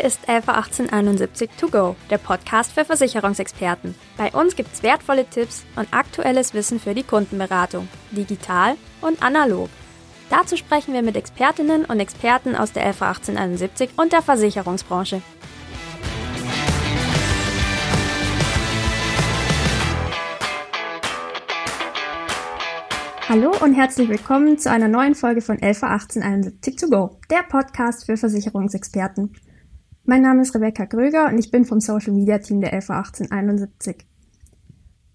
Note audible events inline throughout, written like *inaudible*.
Hier ist LV 1871 To Go, der Podcast für Versicherungsexperten. Bei uns gibt's wertvolle Tipps und aktuelles Wissen für die Kundenberatung, digital und analog. Dazu sprechen wir mit Expertinnen und Experten aus der LV 1871 und der Versicherungsbranche. Hallo und herzlich willkommen zu einer neuen Folge von LV 1871 To Go, der Podcast für Versicherungsexperten. Mein Name ist Rebecca Gröger und ich bin vom Social Media Team der LV 1871.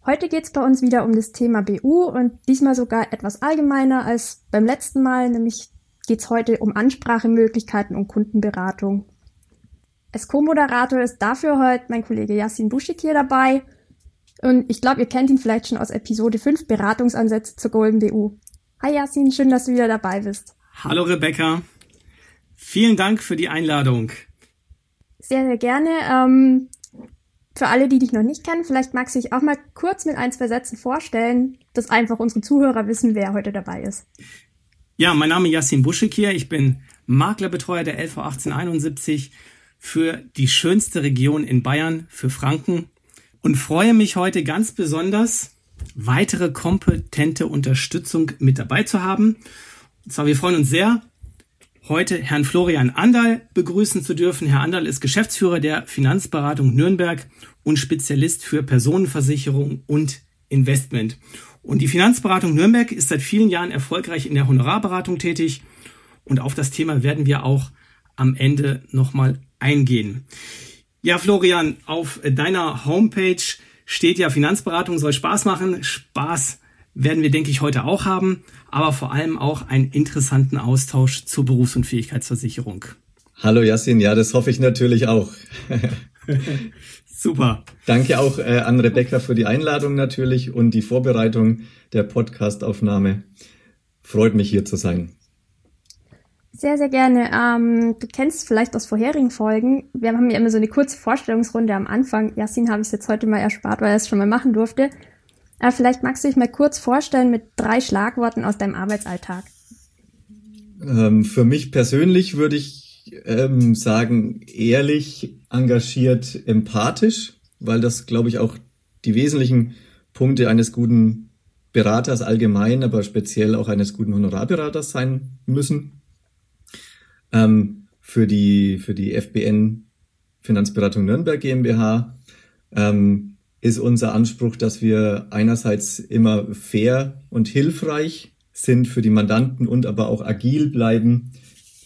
Heute geht es bei uns wieder um das Thema BU und diesmal sogar etwas allgemeiner als beim letzten Mal, nämlich geht es heute um Ansprachemöglichkeiten und Kundenberatung. Als Co-Moderator ist dafür heute mein Kollege Yassin Buschik hier dabei und ich glaube, ihr kennt ihn vielleicht schon aus Episode 5 Beratungsansätze zur Golden BU. Hi Yassin, schön, dass du wieder dabei bist. Hallo Rebecca. Vielen Dank für die Einladung. Sehr, sehr gerne. Ähm, für alle, die dich noch nicht kennen, vielleicht magst du dich auch mal kurz mit ein, zwei Sätzen vorstellen, dass einfach unsere Zuhörer wissen, wer heute dabei ist. Ja, mein Name ist Yassin Buschik hier. Ich bin Maklerbetreuer der LV 1871 für die schönste Region in Bayern, für Franken und freue mich heute ganz besonders, weitere kompetente Unterstützung mit dabei zu haben. Und zwar, wir freuen uns sehr, heute Herrn Florian Andal begrüßen zu dürfen. Herr Andal ist Geschäftsführer der Finanzberatung Nürnberg und Spezialist für Personenversicherung und Investment. Und die Finanzberatung Nürnberg ist seit vielen Jahren erfolgreich in der Honorarberatung tätig. Und auf das Thema werden wir auch am Ende nochmal eingehen. Ja, Florian, auf deiner Homepage steht ja Finanzberatung soll Spaß machen. Spaß werden wir, denke ich, heute auch haben, aber vor allem auch einen interessanten Austausch zur Berufs- und Fähigkeitsversicherung. Hallo Yassin, ja, das hoffe ich natürlich auch. *laughs* Super. Danke auch äh, an Rebecca für die Einladung natürlich und die Vorbereitung der Podcastaufnahme. Freut mich hier zu sein. Sehr, sehr gerne. Ähm, du kennst vielleicht aus vorherigen Folgen, wir haben ja immer so eine kurze Vorstellungsrunde am Anfang. Yassin habe ich es jetzt heute mal erspart, weil er es schon mal machen durfte. Aber vielleicht magst du dich mal kurz vorstellen mit drei Schlagworten aus deinem Arbeitsalltag. Ähm, für mich persönlich würde ich ähm, sagen, ehrlich, engagiert, empathisch, weil das, glaube ich, auch die wesentlichen Punkte eines guten Beraters allgemein, aber speziell auch eines guten Honorarberaters sein müssen. Ähm, für die, für die FBN Finanzberatung Nürnberg GmbH ähm, ist unser Anspruch, dass wir einerseits immer fair und hilfreich sind für die Mandanten und aber auch agil bleiben.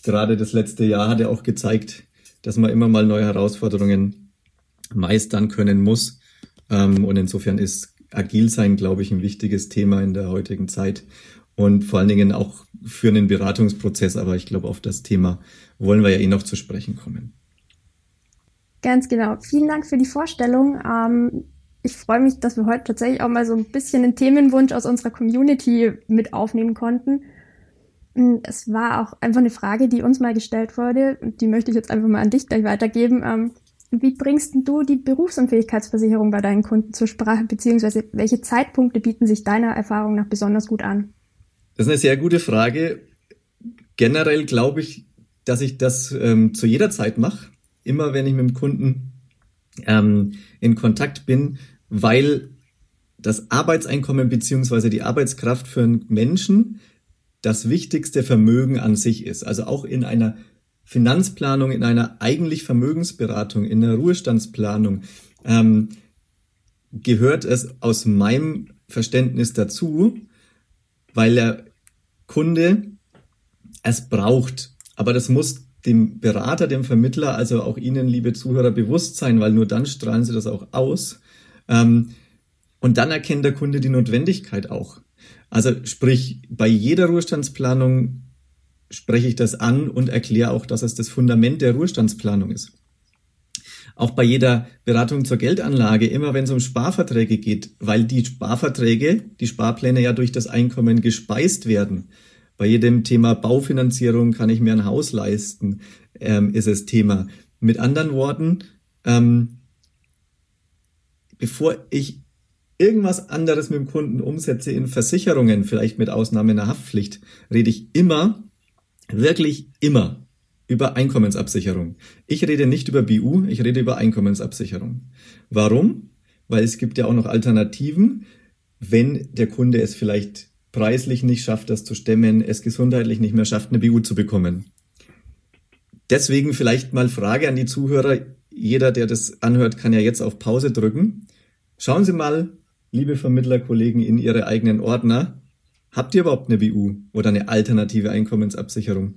Gerade das letzte Jahr hat ja auch gezeigt, dass man immer mal neue Herausforderungen meistern können muss. Ähm, und insofern ist agil sein, glaube ich, ein wichtiges Thema in der heutigen Zeit und vor allen Dingen auch für einen Beratungsprozess. Aber ich glaube, auf das Thema wollen wir ja eh noch zu sprechen kommen. Ganz genau. Vielen Dank für die Vorstellung. Ähm, ich freue mich, dass wir heute tatsächlich auch mal so ein bisschen einen Themenwunsch aus unserer Community mit aufnehmen konnten. Es war auch einfach eine Frage, die uns mal gestellt wurde die möchte ich jetzt einfach mal an dich gleich weitergeben. Ähm, wie bringst du die Berufsunfähigkeitsversicherung bei deinen Kunden zur Sprache, beziehungsweise welche Zeitpunkte bieten sich deiner Erfahrung nach besonders gut an? Das ist eine sehr gute Frage. Generell glaube ich, dass ich das ähm, zu jeder Zeit mache. Immer wenn ich mit dem Kunden ähm, in Kontakt bin, weil das Arbeitseinkommen beziehungsweise die Arbeitskraft für einen Menschen das wichtigste Vermögen an sich ist. Also auch in einer Finanzplanung, in einer eigentlich Vermögensberatung, in einer Ruhestandsplanung ähm, gehört es aus meinem Verständnis dazu, weil der Kunde es braucht. Aber das muss dem Berater, dem Vermittler, also auch Ihnen, liebe Zuhörer, bewusst sein, weil nur dann strahlen Sie das auch aus. Ähm, und dann erkennt der Kunde die Notwendigkeit auch. Also sprich, bei jeder Ruhestandsplanung spreche ich das an und erkläre auch, dass es das Fundament der Ruhestandsplanung ist. Auch bei jeder Beratung zur Geldanlage, immer wenn es um Sparverträge geht, weil die Sparverträge, die Sparpläne ja durch das Einkommen gespeist werden. Bei jedem Thema Baufinanzierung kann ich mir ein Haus leisten, ähm, ist es Thema. Mit anderen Worten, ähm, bevor ich irgendwas anderes mit dem Kunden umsetze in Versicherungen, vielleicht mit Ausnahme einer Haftpflicht, rede ich immer, wirklich immer über Einkommensabsicherung. Ich rede nicht über BU, ich rede über Einkommensabsicherung. Warum? Weil es gibt ja auch noch Alternativen, wenn der Kunde es vielleicht preislich nicht schafft, das zu stemmen, es gesundheitlich nicht mehr schafft, eine BU zu bekommen. Deswegen vielleicht mal Frage an die Zuhörer. Jeder, der das anhört, kann ja jetzt auf Pause drücken. Schauen Sie mal, liebe Vermittlerkollegen, in Ihre eigenen Ordner. Habt ihr überhaupt eine BU oder eine alternative Einkommensabsicherung?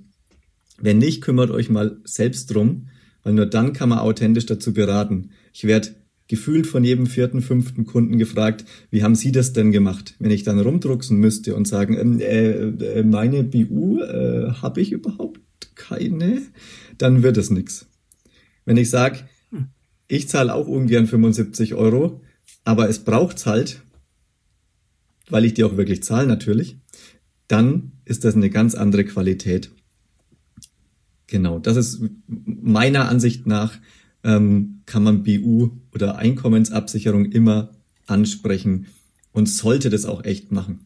Wenn nicht, kümmert euch mal selbst drum, weil nur dann kann man authentisch dazu beraten. Ich werde gefühlt von jedem vierten, fünften Kunden gefragt, wie haben Sie das denn gemacht? Wenn ich dann rumdrucksen müsste und sagen, ähm, äh, äh, meine BU äh, habe ich überhaupt keine, dann wird es nix. Wenn ich sage, ich zahle auch ungern 75 Euro, aber es braucht's halt, weil ich die auch wirklich zahle natürlich, dann ist das eine ganz andere Qualität. Genau, das ist meiner Ansicht nach, ähm, kann man BU oder Einkommensabsicherung immer ansprechen und sollte das auch echt machen.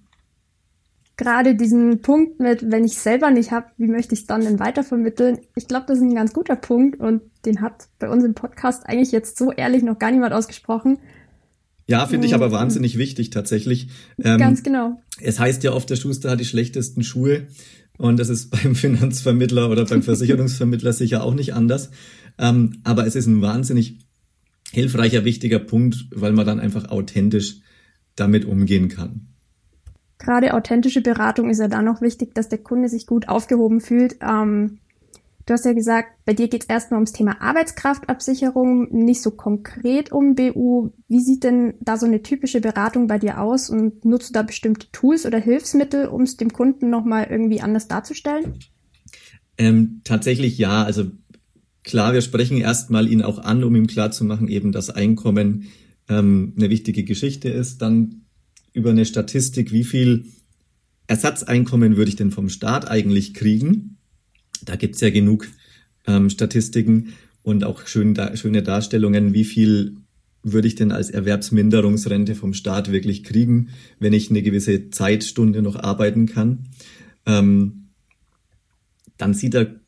Gerade diesen Punkt mit, wenn ich selber nicht habe, wie möchte ich es dann denn weitervermitteln? Ich glaube, das ist ein ganz guter Punkt und den hat bei uns im Podcast eigentlich jetzt so ehrlich noch gar niemand ausgesprochen. Ja, finde ich aber wahnsinnig wichtig tatsächlich. Ähm, Ganz genau. Es heißt ja oft, der Schuster hat die schlechtesten Schuhe. Und das ist *laughs* beim Finanzvermittler oder beim Versicherungsvermittler sicher auch nicht anders. Ähm, aber es ist ein wahnsinnig hilfreicher, wichtiger Punkt, weil man dann einfach authentisch damit umgehen kann. Gerade authentische Beratung ist ja dann noch wichtig, dass der Kunde sich gut aufgehoben fühlt. Ähm, Du hast ja gesagt, bei dir geht es erstmal ums Thema Arbeitskraftabsicherung, nicht so konkret um BU. Wie sieht denn da so eine typische Beratung bei dir aus und nutzt du da bestimmte Tools oder Hilfsmittel, um es dem Kunden nochmal irgendwie anders darzustellen? Ähm, tatsächlich ja. Also klar, wir sprechen erstmal ihn auch an, um ihm klarzumachen, eben, dass Einkommen ähm, eine wichtige Geschichte ist. Dann über eine Statistik, wie viel Ersatzeinkommen würde ich denn vom Staat eigentlich kriegen? Da gibt's ja genug ähm, Statistiken und auch schön, da, schöne Darstellungen, wie viel würde ich denn als Erwerbsminderungsrente vom Staat wirklich kriegen, wenn ich eine gewisse Zeitstunde noch arbeiten kann. Ähm, dann sieht der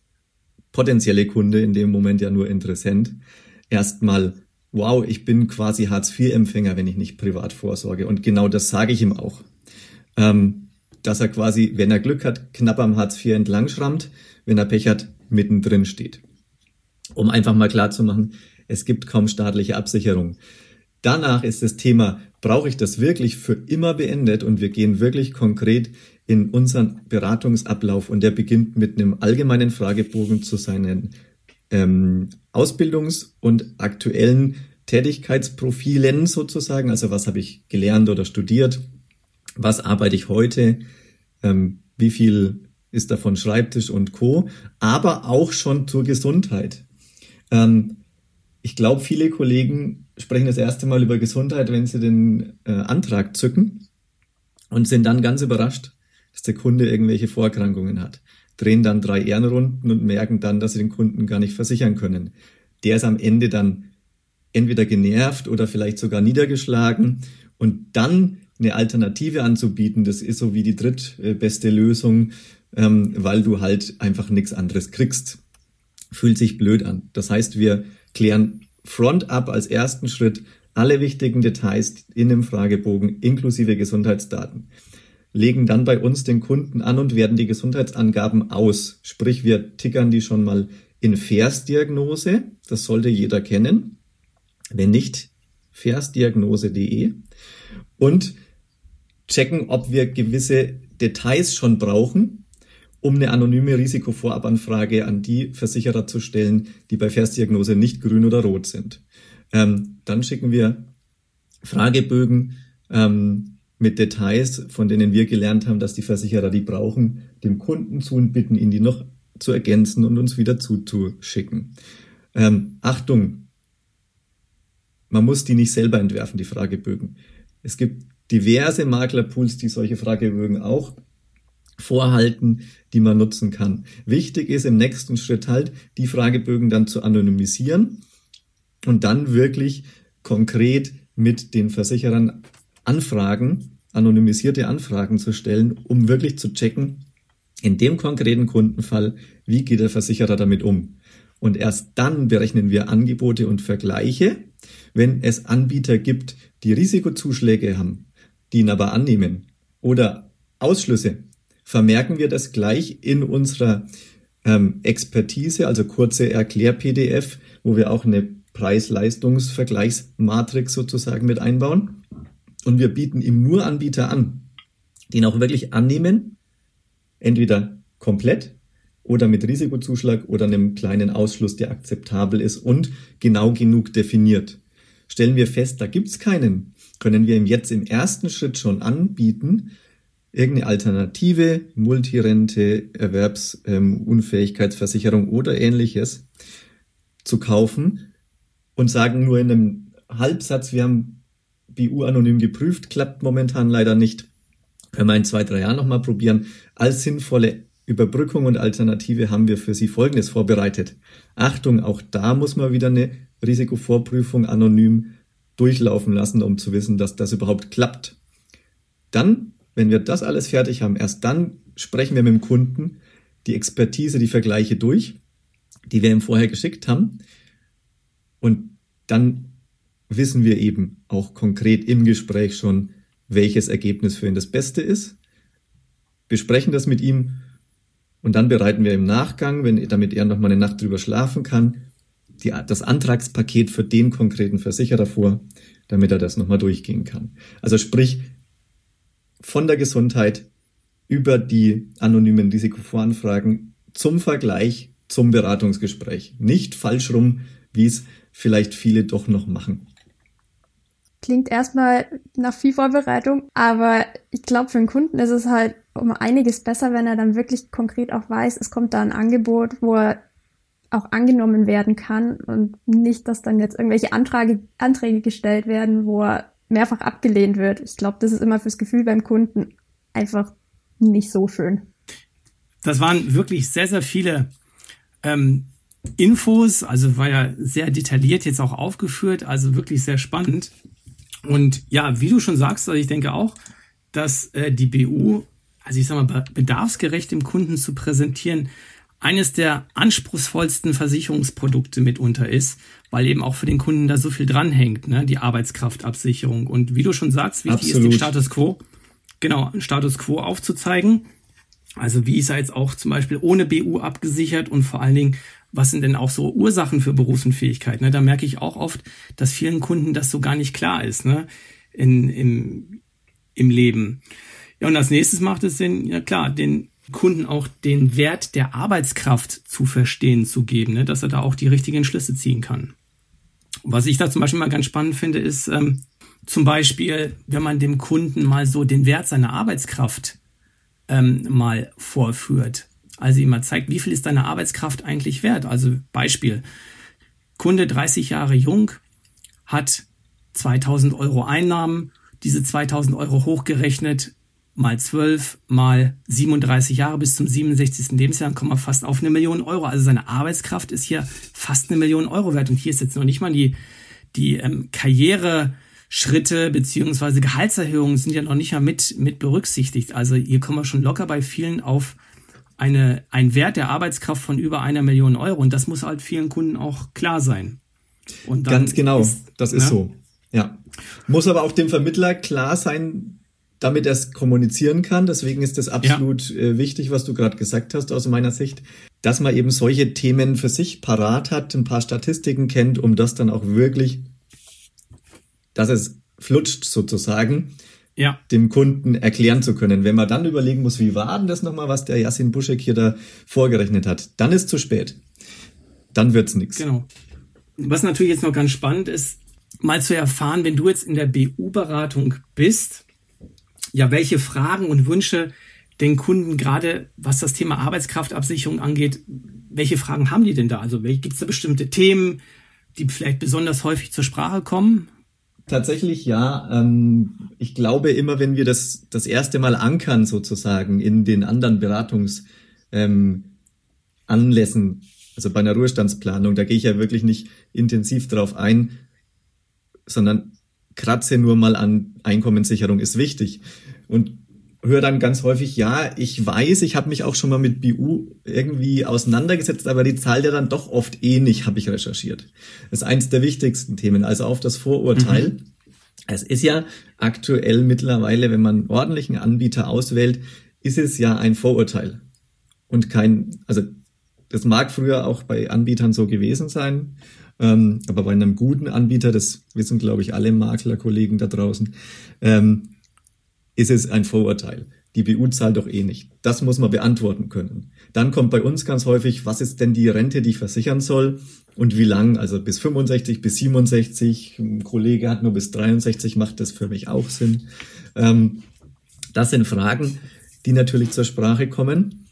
potenzielle Kunde in dem Moment ja nur Interessent. Erstmal, wow, ich bin quasi Hartz-IV-Empfänger, wenn ich nicht privat vorsorge. Und genau das sage ich ihm auch. Ähm, dass er quasi, wenn er Glück hat, knapp am Hartz IV entlang schrammt, wenn er Pech hat, mittendrin steht. Um einfach mal klar zu machen, es gibt kaum staatliche Absicherung. Danach ist das Thema, brauche ich das wirklich für immer beendet und wir gehen wirklich konkret in unseren Beratungsablauf und der beginnt mit einem allgemeinen Fragebogen zu seinen ähm, Ausbildungs- und aktuellen Tätigkeitsprofilen sozusagen. Also was habe ich gelernt oder studiert? Was arbeite ich heute? Ähm, wie viel ist davon Schreibtisch und Co., aber auch schon zur Gesundheit. Ähm, ich glaube, viele Kollegen sprechen das erste Mal über Gesundheit, wenn sie den äh, Antrag zücken und sind dann ganz überrascht, dass der Kunde irgendwelche Vorerkrankungen hat. Drehen dann drei Ehrenrunden und merken dann, dass sie den Kunden gar nicht versichern können. Der ist am Ende dann entweder genervt oder vielleicht sogar niedergeschlagen und dann eine Alternative anzubieten, das ist so wie die drittbeste Lösung, ähm, weil du halt einfach nichts anderes kriegst. Fühlt sich blöd an. Das heißt, wir klären front up als ersten Schritt alle wichtigen Details in dem Fragebogen inklusive Gesundheitsdaten. Legen dann bei uns den Kunden an und werden die Gesundheitsangaben aus. Sprich, wir tickern die schon mal in Versdiagnose. Das sollte jeder kennen. Wenn nicht, versdiagnose.de. Und checken, ob wir gewisse Details schon brauchen, um eine anonyme Risikovorabanfrage an die Versicherer zu stellen, die bei Versdiagnose nicht grün oder rot sind. Ähm, dann schicken wir Fragebögen ähm, mit Details, von denen wir gelernt haben, dass die Versicherer die brauchen, dem Kunden zu und bitten ihn, die noch zu ergänzen und uns wieder zuzuschicken. Ähm, Achtung, man muss die nicht selber entwerfen, die Fragebögen. Es gibt diverse Maklerpools, die solche Fragebögen auch vorhalten, die man nutzen kann. Wichtig ist im nächsten Schritt halt, die Fragebögen dann zu anonymisieren und dann wirklich konkret mit den Versicherern Anfragen, anonymisierte Anfragen zu stellen, um wirklich zu checken, In dem konkreten Kundenfall, wie geht der Versicherer damit um? Und erst dann berechnen wir Angebote und Vergleiche, wenn es Anbieter gibt, die Risikozuschläge haben, die ihn aber annehmen oder Ausschlüsse, vermerken wir das gleich in unserer ähm, Expertise, also kurze Erklär-PDF, wo wir auch eine Preis-Leistungs-Vergleichsmatrix sozusagen mit einbauen. Und wir bieten ihm nur Anbieter an, die ihn auch wirklich annehmen, entweder komplett oder mit Risikozuschlag oder einem kleinen Ausschluss, der akzeptabel ist und genau genug definiert. Stellen wir fest, da gibt's keinen, können wir ihm jetzt im ersten Schritt schon anbieten, irgendeine Alternative, Multirente, Erwerbsunfähigkeitsversicherung ähm, oder ähnliches zu kaufen und sagen nur in einem Halbsatz, wir haben BU anonym geprüft, klappt momentan leider nicht. Können wir in zwei, drei Jahren nochmal probieren. Als sinnvolle Überbrückung und Alternative haben wir für Sie Folgendes vorbereitet. Achtung, auch da muss man wieder eine Risikovorprüfung anonym durchlaufen lassen, um zu wissen, dass das überhaupt klappt. Dann, wenn wir das alles fertig haben, erst dann sprechen wir mit dem Kunden die Expertise, die Vergleiche durch, die wir ihm vorher geschickt haben. Und dann wissen wir eben auch konkret im Gespräch schon, welches Ergebnis für ihn das Beste ist, besprechen das mit ihm und dann bereiten wir im Nachgang, wenn, damit er noch mal eine Nacht drüber schlafen kann, die, das Antragspaket für den konkreten Versicherer vor, damit er das nochmal durchgehen kann. Also sprich, von der Gesundheit über die anonymen Risikovoranfragen zum Vergleich zum Beratungsgespräch. Nicht falsch rum, wie es vielleicht viele doch noch machen. Klingt erstmal nach viel Vorbereitung, aber ich glaube, für den Kunden ist es halt um einiges besser, wenn er dann wirklich konkret auch weiß, es kommt da ein Angebot, wo er auch angenommen werden kann und nicht, dass dann jetzt irgendwelche Anträge, Anträge gestellt werden, wo er mehrfach abgelehnt wird. Ich glaube, das ist immer fürs Gefühl beim Kunden einfach nicht so schön. Das waren wirklich sehr, sehr viele ähm, Infos, also war ja sehr detailliert jetzt auch aufgeführt, also wirklich sehr spannend. Und ja, wie du schon sagst, also ich denke auch, dass äh, die BU, also ich sag mal, bedarfsgerecht dem Kunden zu präsentieren, eines der anspruchsvollsten Versicherungsprodukte mitunter ist, weil eben auch für den Kunden da so viel dranhängt, ne? die Arbeitskraftabsicherung. Und wie du schon sagst, wichtig Absolut. ist den Status quo, genau, Status quo aufzuzeigen. Also wie ist er jetzt auch zum Beispiel ohne BU abgesichert und vor allen Dingen, was sind denn auch so Ursachen für Berufsunfähigkeit? Ne? Da merke ich auch oft, dass vielen Kunden das so gar nicht klar ist ne? In, im, im Leben. Ja, und als nächstes macht es Sinn, ja klar, den Kunden auch den Wert der Arbeitskraft zu verstehen zu geben, ne? dass er da auch die richtigen Schlüsse ziehen kann. Was ich da zum Beispiel mal ganz spannend finde, ist ähm, zum Beispiel, wenn man dem Kunden mal so den Wert seiner Arbeitskraft ähm, mal vorführt. Also ihm mal zeigt, wie viel ist deine Arbeitskraft eigentlich wert. Also Beispiel, Kunde 30 Jahre jung, hat 2000 Euro Einnahmen, diese 2000 Euro hochgerechnet mal 12 mal 37 Jahre bis zum 67. Lebensjahr, dann kommen wir fast auf eine Million Euro. Also seine Arbeitskraft ist hier fast eine Million Euro wert. Und hier ist jetzt noch nicht mal die, die ähm, Karriereschritte beziehungsweise Gehaltserhöhungen sind ja noch nicht mal mit, mit berücksichtigt. Also hier kommen wir schon locker bei vielen auf eine, ein Wert der Arbeitskraft von über einer Million Euro. Und das muss halt vielen Kunden auch klar sein. Ganz genau, ist, das ist ne? so. Ja. Muss aber auch dem Vermittler klar sein, damit er es kommunizieren kann. Deswegen ist das absolut ja. Äh, wichtig, was du gerade gesagt hast aus meiner Sicht, dass man eben solche Themen für sich parat hat, ein paar Statistiken kennt, um das dann auch wirklich, dass es flutscht sozusagen, ja. dem Kunden erklären zu können. Wenn man dann überlegen muss, wie war denn das nochmal, was der Yassin Buschek hier da vorgerechnet hat, dann ist zu spät. Dann wird's nichts. Genau. Was natürlich jetzt noch ganz spannend ist, mal zu erfahren, wenn du jetzt in der BU-Beratung bist, ja, welche Fragen und Wünsche den Kunden gerade, was das Thema Arbeitskraftabsicherung angeht, welche Fragen haben die denn da? Also gibt es da bestimmte Themen, die vielleicht besonders häufig zur Sprache kommen? Tatsächlich ja. Ähm, ich glaube immer, wenn wir das das erste Mal ankern sozusagen in den anderen Beratungsanlässen, ähm, also bei einer Ruhestandsplanung, da gehe ich ja wirklich nicht intensiv drauf ein, sondern kratze nur mal an Einkommenssicherung ist wichtig. Und höre dann ganz häufig, ja, ich weiß, ich habe mich auch schon mal mit BU irgendwie auseinandergesetzt, aber die zahlt ja dann doch oft eh nicht, habe ich recherchiert. Das ist eins der wichtigsten Themen, also auf das Vorurteil. Mhm. Es ist ja aktuell mittlerweile, wenn man ordentlichen Anbieter auswählt, ist es ja ein Vorurteil und kein, also das mag früher auch bei Anbietern so gewesen sein, ähm, aber bei einem guten Anbieter, das wissen glaube ich alle Maklerkollegen da draußen, ähm, ist es ein Vorurteil. Die BU zahlt doch eh nicht. Das muss man beantworten können. Dann kommt bei uns ganz häufig, was ist denn die Rente, die ich versichern soll und wie lang? Also bis 65, bis 67. Ein Kollege hat nur bis 63, macht das für mich auch Sinn. Ähm, das sind Fragen, die natürlich zur Sprache kommen.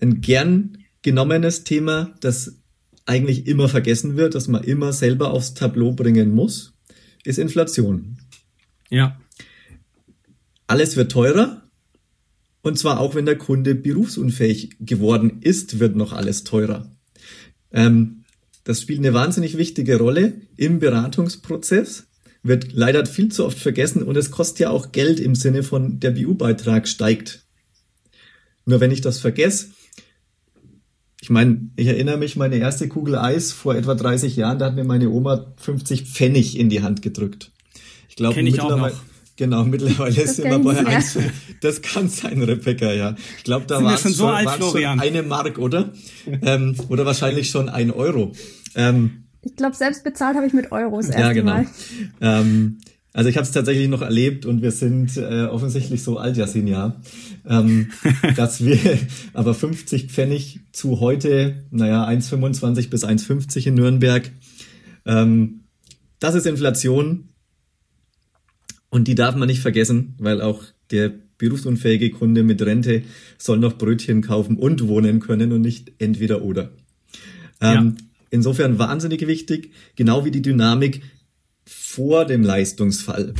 Ein gern genommenes Thema, das eigentlich immer vergessen wird, das man immer selber aufs Tableau bringen muss, ist Inflation. Ja. Alles wird teurer. Und zwar auch wenn der Kunde berufsunfähig geworden ist, wird noch alles teurer. Ähm, das spielt eine wahnsinnig wichtige Rolle im Beratungsprozess, wird leider viel zu oft vergessen und es kostet ja auch Geld im Sinne von der BU-Beitrag steigt. Nur wenn ich das vergesse, ich meine, ich erinnere mich, meine erste Kugel Eis vor etwa 30 Jahren, da hat mir meine Oma 50 Pfennig in die Hand gedrückt. Ich glaube, mittlerweile, Genau, mittlerweile das ist immer bei eins. Das kann sein, Rebecca, ja. Ich glaube, da war es schon, so alt, schon eine Mark, oder? ähm, oder wahrscheinlich schon ein Euro. Ähm, ich glaube, selbst bezahlt habe ich mit Euros erst Ja, genau. Ähm, also ich habe es tatsächlich noch erlebt und wir sind äh, offensichtlich so alt, Jasin, ja, ähm, *laughs* dass wir aber 50 Pfennig zu heute, naja, 1,25 bis 1,50 in Nürnberg, ähm, das ist Inflation und die darf man nicht vergessen, weil auch der berufsunfähige Kunde mit Rente soll noch Brötchen kaufen und wohnen können und nicht entweder oder. Ähm, ja. Insofern wahnsinnig wichtig, genau wie die Dynamik vor dem Leistungsfall.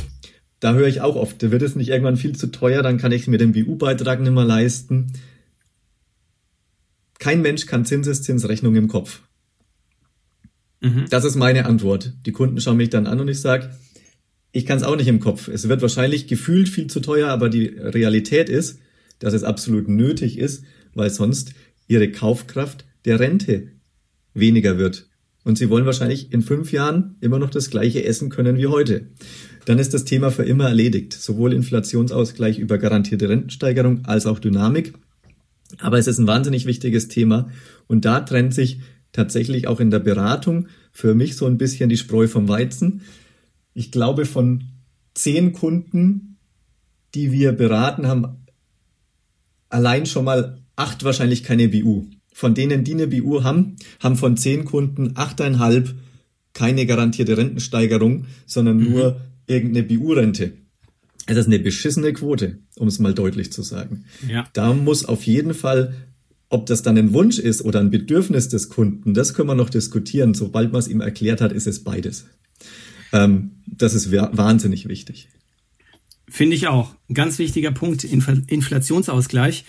Da höre ich auch oft, da wird es nicht irgendwann viel zu teuer, dann kann ich mir den BU-Beitrag nicht mehr leisten. Kein Mensch kann Zinseszinsrechnung im Kopf. Mhm. Das ist meine Antwort. Die Kunden schauen mich dann an und ich sage, ich kann es auch nicht im Kopf. Es wird wahrscheinlich gefühlt viel zu teuer, aber die Realität ist, dass es absolut nötig ist, weil sonst ihre Kaufkraft der Rente weniger wird. Und sie wollen wahrscheinlich in fünf Jahren immer noch das gleiche essen können wie heute. Dann ist das Thema für immer erledigt. Sowohl Inflationsausgleich über garantierte Rentensteigerung als auch Dynamik. Aber es ist ein wahnsinnig wichtiges Thema. Und da trennt sich tatsächlich auch in der Beratung für mich so ein bisschen die Spreu vom Weizen ich glaube, von zehn Kunden, die wir beraten, haben allein schon mal acht wahrscheinlich keine BU. Von denen, die eine BU haben, haben von zehn Kunden achteinhalb keine garantierte Rentensteigerung, sondern mhm. nur irgendeine BU-Rente. Es ist eine beschissene Quote, um es mal deutlich zu sagen. Ja. Da muss auf jeden Fall, ob das dann ein Wunsch ist oder ein Bedürfnis des Kunden, das können wir noch diskutieren. Sobald man es ihm erklärt hat, ist es beides. Ähm, das ist wahnsinnig wichtig. Finde ich auch. Ein ganz wichtiger Punkt, Inflationsausgleich.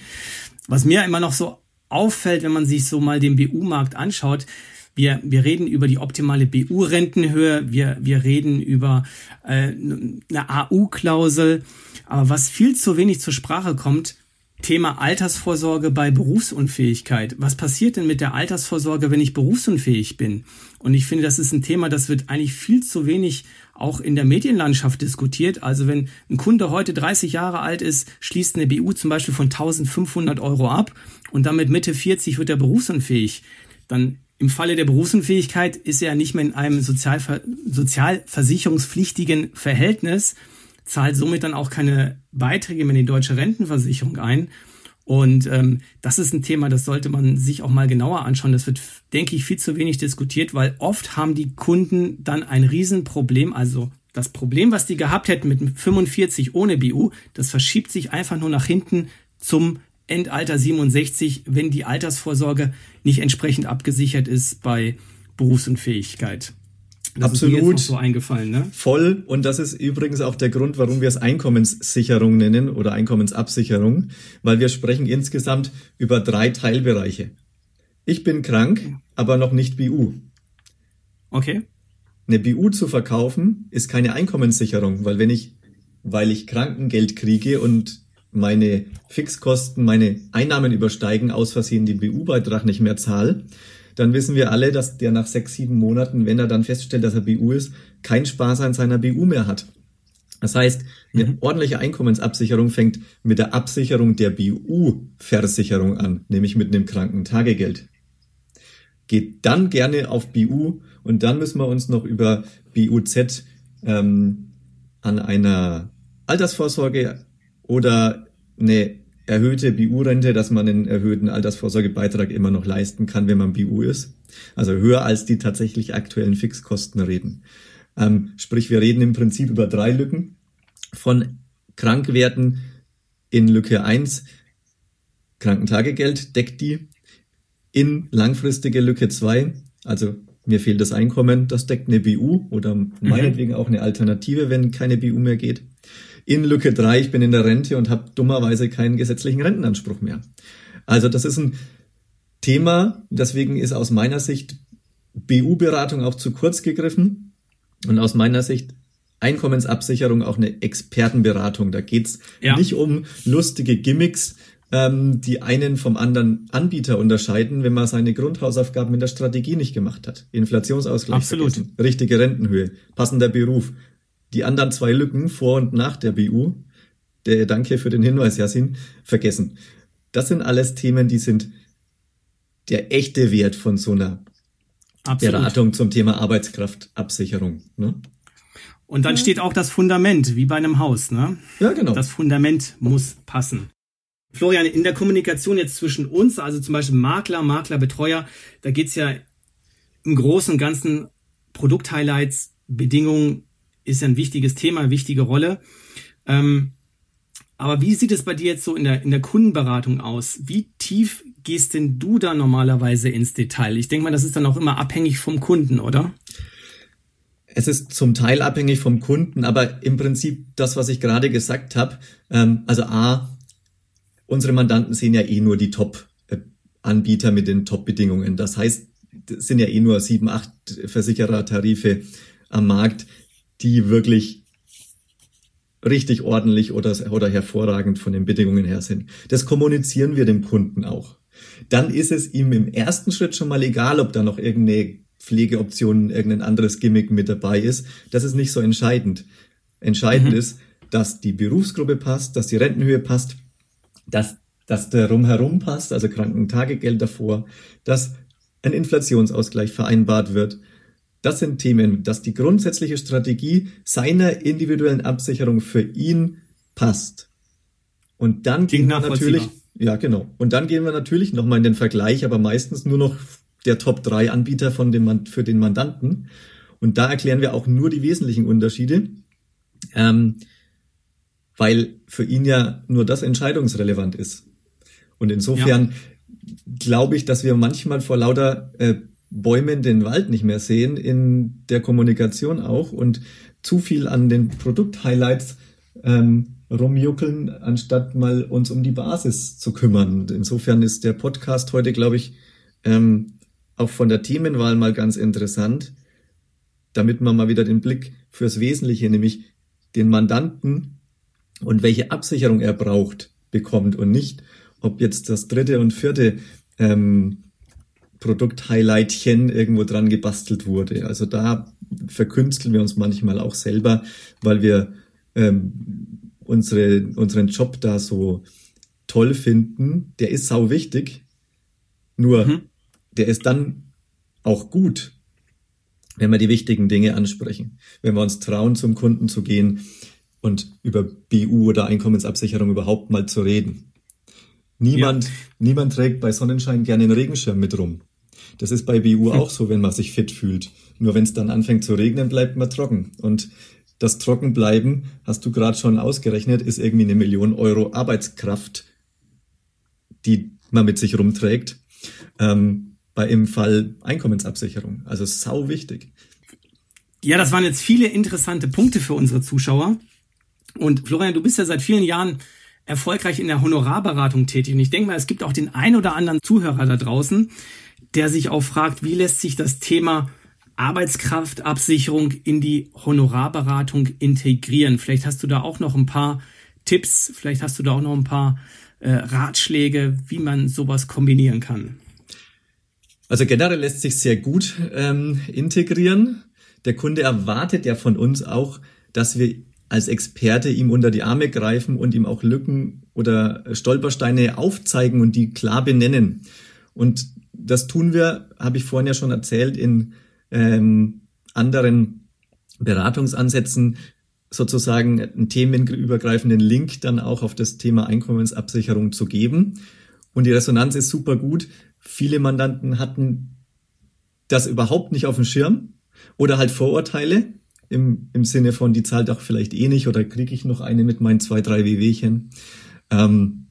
Was mir immer noch so auffällt, wenn man sich so mal den BU-Markt anschaut, wir, wir reden über die optimale BU-Rentenhöhe, wir, wir reden über äh, eine AU-Klausel, aber was viel zu wenig zur Sprache kommt, Thema Altersvorsorge bei Berufsunfähigkeit. Was passiert denn mit der Altersvorsorge, wenn ich berufsunfähig bin? Und ich finde, das ist ein Thema, das wird eigentlich viel zu wenig auch in der Medienlandschaft diskutiert. Also wenn ein Kunde heute 30 Jahre alt ist, schließt eine BU zum Beispiel von 1500 Euro ab und damit Mitte 40 wird er berufsunfähig, dann im Falle der Berufsunfähigkeit ist er nicht mehr in einem Sozialver sozialversicherungspflichtigen Verhältnis, zahlt somit dann auch keine Beiträge mehr in die deutsche Rentenversicherung ein. Und ähm, das ist ein Thema, das sollte man sich auch mal genauer anschauen. Das wird, denke ich, viel zu wenig diskutiert, weil oft haben die Kunden dann ein Riesenproblem. Also das Problem, was die gehabt hätten mit 45 ohne BU, das verschiebt sich einfach nur nach hinten zum Endalter 67, wenn die Altersvorsorge nicht entsprechend abgesichert ist bei Berufsunfähigkeit. Das Absolut. so eingefallen, ne? Voll. Und das ist übrigens auch der Grund, warum wir es Einkommenssicherung nennen oder Einkommensabsicherung, weil wir sprechen insgesamt über drei Teilbereiche. Ich bin krank, aber noch nicht BU. Okay. Eine BU zu verkaufen ist keine Einkommenssicherung, weil wenn ich, weil ich Krankengeld kriege und meine Fixkosten, meine Einnahmen übersteigen, aus Versehen den BU-Beitrag nicht mehr zahle, dann wissen wir alle, dass der nach sechs, sieben Monaten, wenn er dann feststellt, dass er BU ist, keinen Spaß an seiner BU mehr hat. Das heißt, eine mhm. ordentliche Einkommensabsicherung fängt mit der Absicherung der BU-Versicherung an, nämlich mit einem Krankentagegeld. Geht dann gerne auf BU und dann müssen wir uns noch über BUZ ähm, an einer Altersvorsorge oder eine erhöhte BU-Rente, dass man einen erhöhten Altersvorsorgebeitrag immer noch leisten kann, wenn man BU ist. Also höher als die tatsächlich aktuellen Fixkosten reden. Ähm, sprich, wir reden im Prinzip über drei Lücken von Krankwerten in Lücke 1. Krankentagegeld deckt die. In langfristige Lücke 2, also mir fehlt das Einkommen, das deckt eine BU oder mhm. meinetwegen auch eine Alternative, wenn keine BU mehr geht. In Lücke 3, ich bin in der Rente und habe dummerweise keinen gesetzlichen Rentenanspruch mehr. Also das ist ein Thema, deswegen ist aus meiner Sicht BU-Beratung auch zu kurz gegriffen und aus meiner Sicht Einkommensabsicherung auch eine Expertenberatung. Da geht's ja. nicht um lustige Gimmicks, ähm, die einen vom anderen Anbieter unterscheiden, wenn man seine Grundhausaufgaben in der Strategie nicht gemacht hat. Inflationsausgleich, Absolut. Vergessen, richtige Rentenhöhe, passender Beruf. Die anderen zwei Lücken vor und nach der BU, der danke für den Hinweis, Yasin, vergessen. Das sind alles Themen, die sind der echte Wert von so einer Absolut. Beratung zum Thema Arbeitskraftabsicherung. Ne? Und dann ja. steht auch das Fundament, wie bei einem Haus. Ne? Ja, genau. Das Fundament muss passen. Florian, in der Kommunikation jetzt zwischen uns, also zum Beispiel Makler, Maklerbetreuer, da geht's ja im Großen und Ganzen Produkthighlights, Bedingungen ist ja ein wichtiges Thema, wichtige Rolle. Ähm, aber wie sieht es bei dir jetzt so in der, in der Kundenberatung aus? Wie tief gehst denn du da normalerweise ins Detail? Ich denke mal, das ist dann auch immer abhängig vom Kunden, oder? Es ist zum Teil abhängig vom Kunden, aber im Prinzip das, was ich gerade gesagt habe. Ähm, also A, unsere Mandanten sehen ja eh nur die Top-Anbieter mit den Top-Bedingungen. Das heißt, es sind ja eh nur sieben, acht Versicherertarife am Markt, die wirklich richtig ordentlich oder, oder hervorragend von den Bedingungen her sind. Das kommunizieren wir dem Kunden auch. Dann ist es ihm im ersten Schritt schon mal egal, ob da noch irgendeine Pflegeoption, irgendein anderes Gimmick mit dabei ist. Das ist nicht so entscheidend. Entscheidend mhm. ist, dass die Berufsgruppe passt, dass die Rentenhöhe passt, dass, dass der Rumherum passt, also Krankentagegeld davor, dass ein Inflationsausgleich vereinbart wird. Das sind Themen, dass die grundsätzliche Strategie seiner individuellen Absicherung für ihn passt. Und dann gehen wir natürlich, ja genau, und dann gehen wir natürlich nochmal in den Vergleich, aber meistens nur noch der Top 3 Anbieter von dem, für den Mandanten. Und da erklären wir auch nur die wesentlichen Unterschiede. Ähm, weil für ihn ja nur das entscheidungsrelevant ist. Und insofern ja. glaube ich, dass wir manchmal vor lauter äh, Bäumen den Wald nicht mehr sehen, in der Kommunikation auch und zu viel an den Produkthighlights ähm, rumjuckeln, anstatt mal uns um die Basis zu kümmern. Insofern ist der Podcast heute, glaube ich, ähm, auch von der Themenwahl mal ganz interessant, damit man mal wieder den Blick fürs Wesentliche, nämlich den Mandanten und welche Absicherung er braucht, bekommt und nicht, ob jetzt das dritte und vierte ähm, Produkt-Highlightchen irgendwo dran gebastelt wurde. Also da verkünsteln wir uns manchmal auch selber, weil wir ähm, unsere, unseren Job da so toll finden. Der ist sau wichtig, nur mhm. der ist dann auch gut, wenn wir die wichtigen Dinge ansprechen, wenn wir uns trauen, zum Kunden zu gehen, und über BU oder Einkommensabsicherung überhaupt mal zu reden. Niemand, ja. niemand trägt bei Sonnenschein gerne einen Regenschirm mit rum. Das ist bei BU hm. auch so, wenn man sich fit fühlt. Nur wenn es dann anfängt zu regnen, bleibt man trocken. Und das Trockenbleiben, hast du gerade schon ausgerechnet, ist irgendwie eine Million Euro Arbeitskraft, die man mit sich rumträgt. Ähm, bei im Fall Einkommensabsicherung. Also sau wichtig. Ja, das waren jetzt viele interessante Punkte für unsere Zuschauer. Und Florian, du bist ja seit vielen Jahren erfolgreich in der Honorarberatung tätig. Und ich denke mal, es gibt auch den ein oder anderen Zuhörer da draußen, der sich auch fragt, wie lässt sich das Thema Arbeitskraftabsicherung in die Honorarberatung integrieren? Vielleicht hast du da auch noch ein paar Tipps? Vielleicht hast du da auch noch ein paar äh, Ratschläge, wie man sowas kombinieren kann. Also generell lässt sich sehr gut ähm, integrieren. Der Kunde erwartet ja von uns auch, dass wir als Experte ihm unter die Arme greifen und ihm auch Lücken oder Stolpersteine aufzeigen und die klar benennen. Und das tun wir, habe ich vorhin ja schon erzählt, in ähm, anderen Beratungsansätzen sozusagen einen themenübergreifenden Link dann auch auf das Thema Einkommensabsicherung zu geben. Und die Resonanz ist super gut. Viele Mandanten hatten das überhaupt nicht auf dem Schirm oder halt Vorurteile im, im Sinne von, die zahlt auch vielleicht eh nicht oder kriege ich noch eine mit meinen zwei, drei WWchen. Ähm,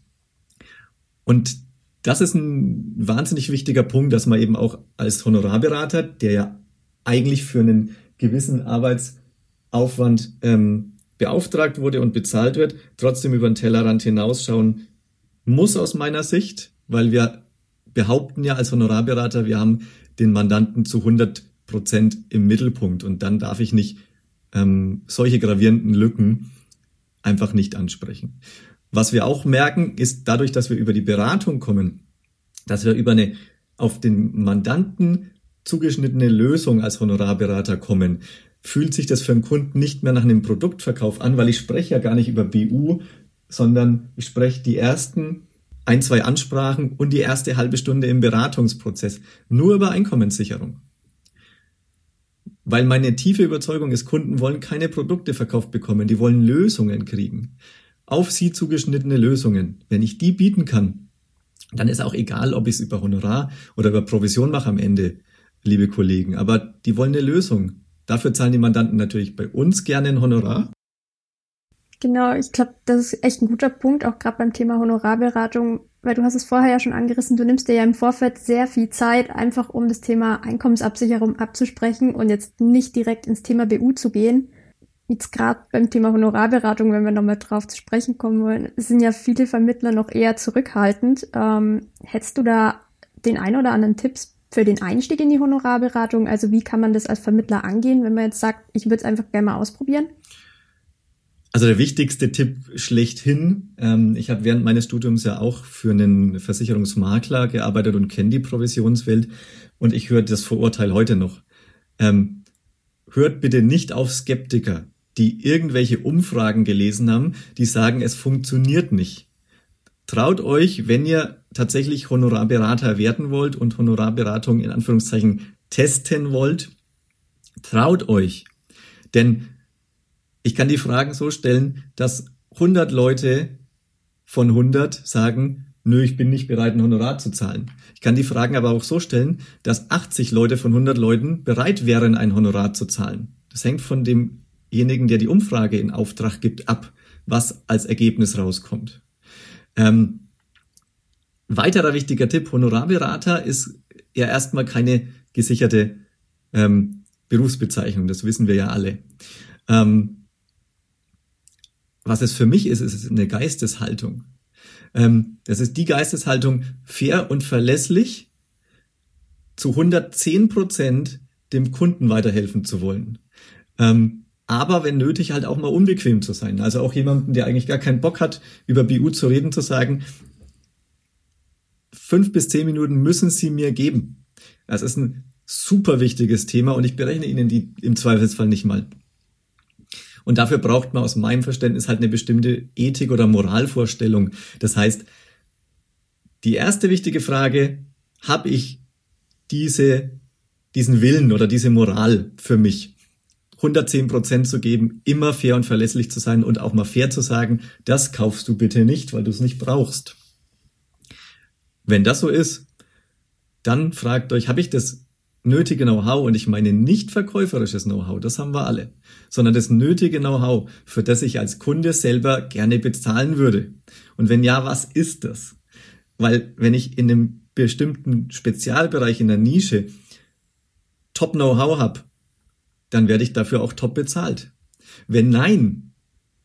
und das ist ein wahnsinnig wichtiger Punkt, dass man eben auch als Honorarberater, der ja eigentlich für einen gewissen Arbeitsaufwand ähm, beauftragt wurde und bezahlt wird, trotzdem über den Tellerrand hinausschauen muss aus meiner Sicht, weil wir behaupten ja als Honorarberater, wir haben den Mandanten zu 100 Prozent im Mittelpunkt und dann darf ich nicht ähm, solche gravierenden Lücken einfach nicht ansprechen. Was wir auch merken, ist dadurch, dass wir über die Beratung kommen, dass wir über eine auf den Mandanten zugeschnittene Lösung als Honorarberater kommen, fühlt sich das für einen Kunden nicht mehr nach einem Produktverkauf an, weil ich spreche ja gar nicht über BU, sondern ich spreche die ersten ein, zwei Ansprachen und die erste halbe Stunde im Beratungsprozess nur über Einkommenssicherung. Weil meine tiefe Überzeugung ist, Kunden wollen keine Produkte verkauft bekommen, die wollen Lösungen kriegen. Auf sie zugeschnittene Lösungen. Wenn ich die bieten kann, dann ist auch egal, ob ich es über Honorar oder über Provision mache am Ende, liebe Kollegen. Aber die wollen eine Lösung. Dafür zahlen die Mandanten natürlich bei uns gerne ein Honorar. Genau, ich glaube, das ist echt ein guter Punkt, auch gerade beim Thema Honorarberatung, weil du hast es vorher ja schon angerissen, du nimmst dir ja im Vorfeld sehr viel Zeit, einfach um das Thema Einkommensabsicherung abzusprechen und jetzt nicht direkt ins Thema BU zu gehen. Jetzt gerade beim Thema Honorarberatung, wenn wir nochmal drauf zu sprechen kommen wollen, sind ja viele Vermittler noch eher zurückhaltend. Ähm, hättest du da den ein oder anderen Tipps für den Einstieg in die Honorarberatung? Also wie kann man das als Vermittler angehen, wenn man jetzt sagt, ich würde es einfach gerne mal ausprobieren? Also der wichtigste Tipp schlechthin. Ähm, ich habe während meines Studiums ja auch für einen Versicherungsmakler gearbeitet und kenne die Provisionswelt und ich höre das Vorurteil heute noch. Ähm, hört bitte nicht auf Skeptiker, die irgendwelche Umfragen gelesen haben, die sagen, es funktioniert nicht. Traut euch, wenn ihr tatsächlich Honorarberater werden wollt und Honorarberatung in Anführungszeichen testen wollt, traut euch. Denn ich kann die Fragen so stellen, dass 100 Leute von 100 sagen, nö, ich bin nicht bereit, ein Honorar zu zahlen. Ich kann die Fragen aber auch so stellen, dass 80 Leute von 100 Leuten bereit wären, ein Honorar zu zahlen. Das hängt von demjenigen, der die Umfrage in Auftrag gibt, ab, was als Ergebnis rauskommt. Ähm, weiterer wichtiger Tipp, Honorarberater ist ja erstmal keine gesicherte ähm, Berufsbezeichnung, das wissen wir ja alle. Ähm, was es für mich ist, ist eine Geisteshaltung. Ähm, das ist die Geisteshaltung, fair und verlässlich zu 110 Prozent dem Kunden weiterhelfen zu wollen. Ähm, aber wenn nötig, halt auch mal unbequem zu sein. Also auch jemanden, der eigentlich gar keinen Bock hat, über BU zu reden, zu sagen, fünf bis zehn Minuten müssen Sie mir geben. Das ist ein super wichtiges Thema und ich berechne Ihnen die im Zweifelsfall nicht mal. Und dafür braucht man aus meinem Verständnis halt eine bestimmte Ethik oder Moralvorstellung. Das heißt, die erste wichtige Frage, habe ich diese, diesen Willen oder diese Moral für mich? 110 Prozent zu geben, immer fair und verlässlich zu sein und auch mal fair zu sagen, das kaufst du bitte nicht, weil du es nicht brauchst. Wenn das so ist, dann fragt euch, habe ich das nötige Know-how, und ich meine nicht verkäuferisches Know-how, das haben wir alle, sondern das nötige Know-how, für das ich als Kunde selber gerne bezahlen würde. Und wenn ja, was ist das? Weil wenn ich in einem bestimmten Spezialbereich in der Nische Top Know-how habe, dann werde ich dafür auch top bezahlt. Wenn nein,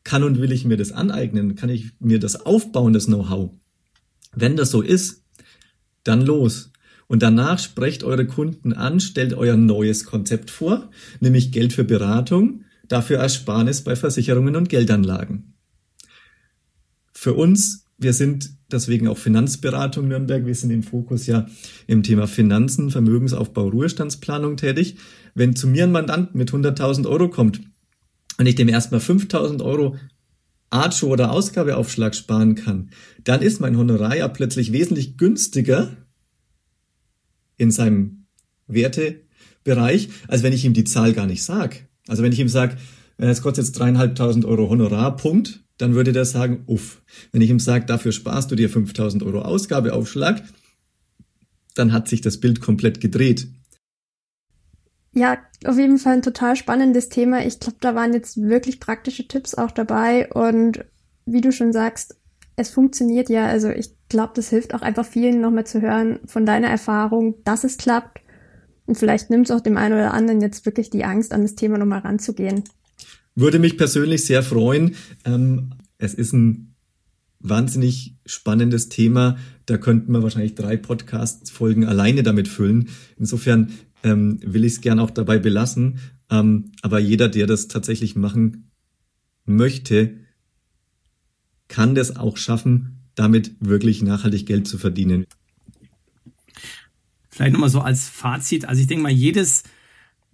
kann und will ich mir das aneignen, kann ich mir das aufbauen, das Know-how. Wenn das so ist, dann los. Und danach sprecht eure Kunden an, stellt euer neues Konzept vor, nämlich Geld für Beratung, dafür Ersparnis bei Versicherungen und Geldanlagen. für uns, wir sind deswegen auch Finanzberatung Nürnberg. Wir sind im Fokus ja im Thema Finanzen, Vermögensaufbau, Ruhestandsplanung tätig. Wenn zu mir ein Mandant mit 100.000 Euro kommt und ich dem erstmal 5.000 Euro Archo oder Ausgabeaufschlag sparen kann, dann ist mein Honorar ja plötzlich wesentlich günstiger in seinem Wertebereich, als wenn ich ihm die Zahl gar nicht sag. Also wenn ich ihm sage, äh, es kostet jetzt dreieinhalbtausend Euro Honorar, Punkt, dann würde der sagen, uff. Wenn ich ihm sage, dafür sparst du dir 5000 Euro Ausgabeaufschlag, dann hat sich das Bild komplett gedreht. Ja, auf jeden Fall ein total spannendes Thema. Ich glaube, da waren jetzt wirklich praktische Tipps auch dabei und wie du schon sagst, es funktioniert ja. Also ich glaube, das hilft auch einfach vielen nochmal zu hören von deiner Erfahrung, dass es klappt. Und vielleicht nimmt es auch dem einen oder anderen jetzt wirklich die Angst, an das Thema nochmal ranzugehen. Würde mich persönlich sehr freuen. Ähm, es ist ein wahnsinnig spannendes Thema. Da könnten wir wahrscheinlich drei Podcast-Folgen alleine damit füllen. Insofern ähm, will ich es gern auch dabei belassen. Ähm, aber jeder, der das tatsächlich machen möchte, kann das auch schaffen, damit wirklich nachhaltig Geld zu verdienen. Vielleicht nochmal so als Fazit. Also ich denke mal, jedes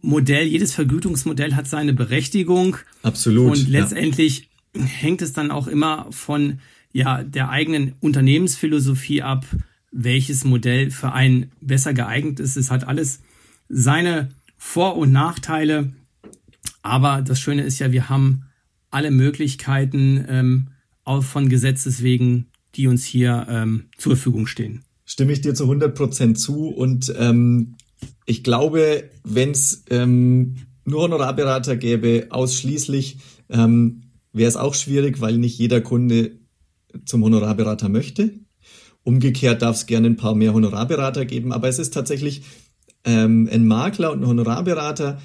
Modell, jedes Vergütungsmodell hat seine Berechtigung. Absolut. Und letztendlich ja. hängt es dann auch immer von ja, der eigenen Unternehmensphilosophie ab, welches Modell für einen besser geeignet ist. Es hat alles seine Vor- und Nachteile. Aber das Schöne ist ja, wir haben alle Möglichkeiten ähm, auch von Gesetzes wegen, die uns hier ähm, zur Verfügung stehen. Stimme ich dir zu 100 Prozent zu und ähm, ich glaube, wenn es ähm, nur Honorarberater gäbe, ausschließlich, ähm, wäre es auch schwierig, weil nicht jeder Kunde zum Honorarberater möchte. Umgekehrt darf es gerne ein paar mehr Honorarberater geben, aber es ist tatsächlich ähm, ein Makler und ein Honorarberater,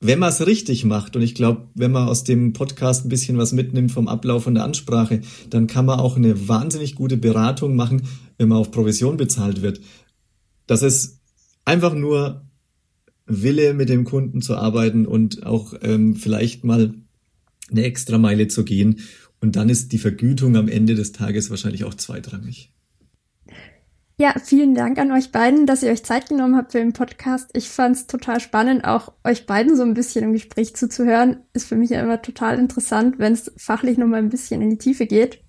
wenn man es richtig macht, und ich glaube, wenn man aus dem Podcast ein bisschen was mitnimmt vom Ablauf und der Ansprache, dann kann man auch eine wahnsinnig gute Beratung machen, wenn man auf Provision bezahlt wird. Das ist einfach nur Wille, mit dem Kunden zu arbeiten und auch ähm, vielleicht mal eine extra Meile zu gehen. Und dann ist die Vergütung am Ende des Tages wahrscheinlich auch zweitrangig. Ja, vielen Dank an euch beiden, dass ihr euch Zeit genommen habt für den Podcast. Ich fand es total spannend, auch euch beiden so ein bisschen im Gespräch zuzuhören. Ist für mich ja immer total interessant, wenn es fachlich nochmal ein bisschen in die Tiefe geht.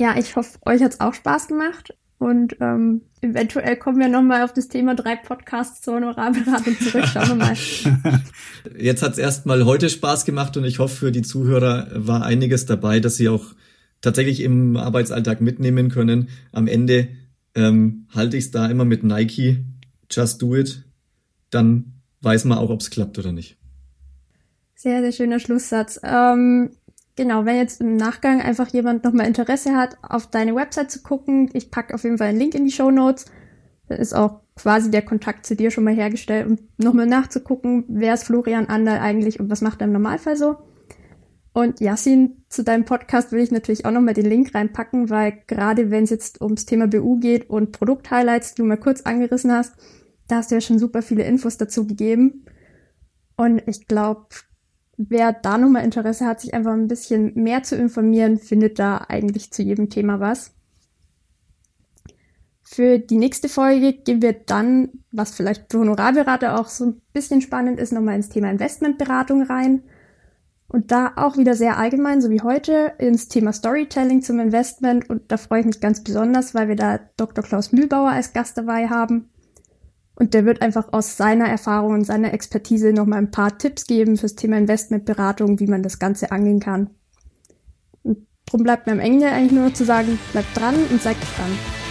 Ja, ich hoffe, euch hat's auch Spaß gemacht. Und ähm, eventuell kommen wir nochmal auf das Thema drei Podcasts zur Honorarberatung zurück. Schauen wir mal. *laughs* Jetzt hat's erstmal heute Spaß gemacht und ich hoffe, für die Zuhörer war einiges dabei, dass sie auch tatsächlich im Arbeitsalltag mitnehmen können. Am Ende ähm, halte ich es da immer mit Nike, just do it. Dann weiß man auch, ob es klappt oder nicht. Sehr, sehr schöner Schlusssatz. Ähm, Genau, wenn jetzt im Nachgang einfach jemand nochmal Interesse hat, auf deine Website zu gucken, ich packe auf jeden Fall einen Link in die Show Notes. Da ist auch quasi der Kontakt zu dir schon mal hergestellt, um nochmal nachzugucken, wer ist Florian Anderl eigentlich und was macht er im Normalfall so. Und Yassin, zu deinem Podcast will ich natürlich auch nochmal den Link reinpacken, weil gerade wenn es jetzt ums Thema BU geht und Produkthighlights, die du mal kurz angerissen hast, da hast du ja schon super viele Infos dazu gegeben. Und ich glaube, wer da nochmal Interesse hat, sich einfach ein bisschen mehr zu informieren, findet da eigentlich zu jedem Thema was. Für die nächste Folge gehen wir dann, was vielleicht für Honorarberater auch so ein bisschen spannend ist, nochmal ins Thema Investmentberatung rein. Und da auch wieder sehr allgemein, so wie heute, ins Thema Storytelling zum Investment. Und da freue ich mich ganz besonders, weil wir da Dr. Klaus Mühlbauer als Gast dabei haben. Und der wird einfach aus seiner Erfahrung und seiner Expertise nochmal ein paar Tipps geben fürs Thema Investmentberatung, wie man das Ganze angehen kann. Und drum bleibt mir am Ende eigentlich nur zu sagen, bleibt dran und seid gespannt.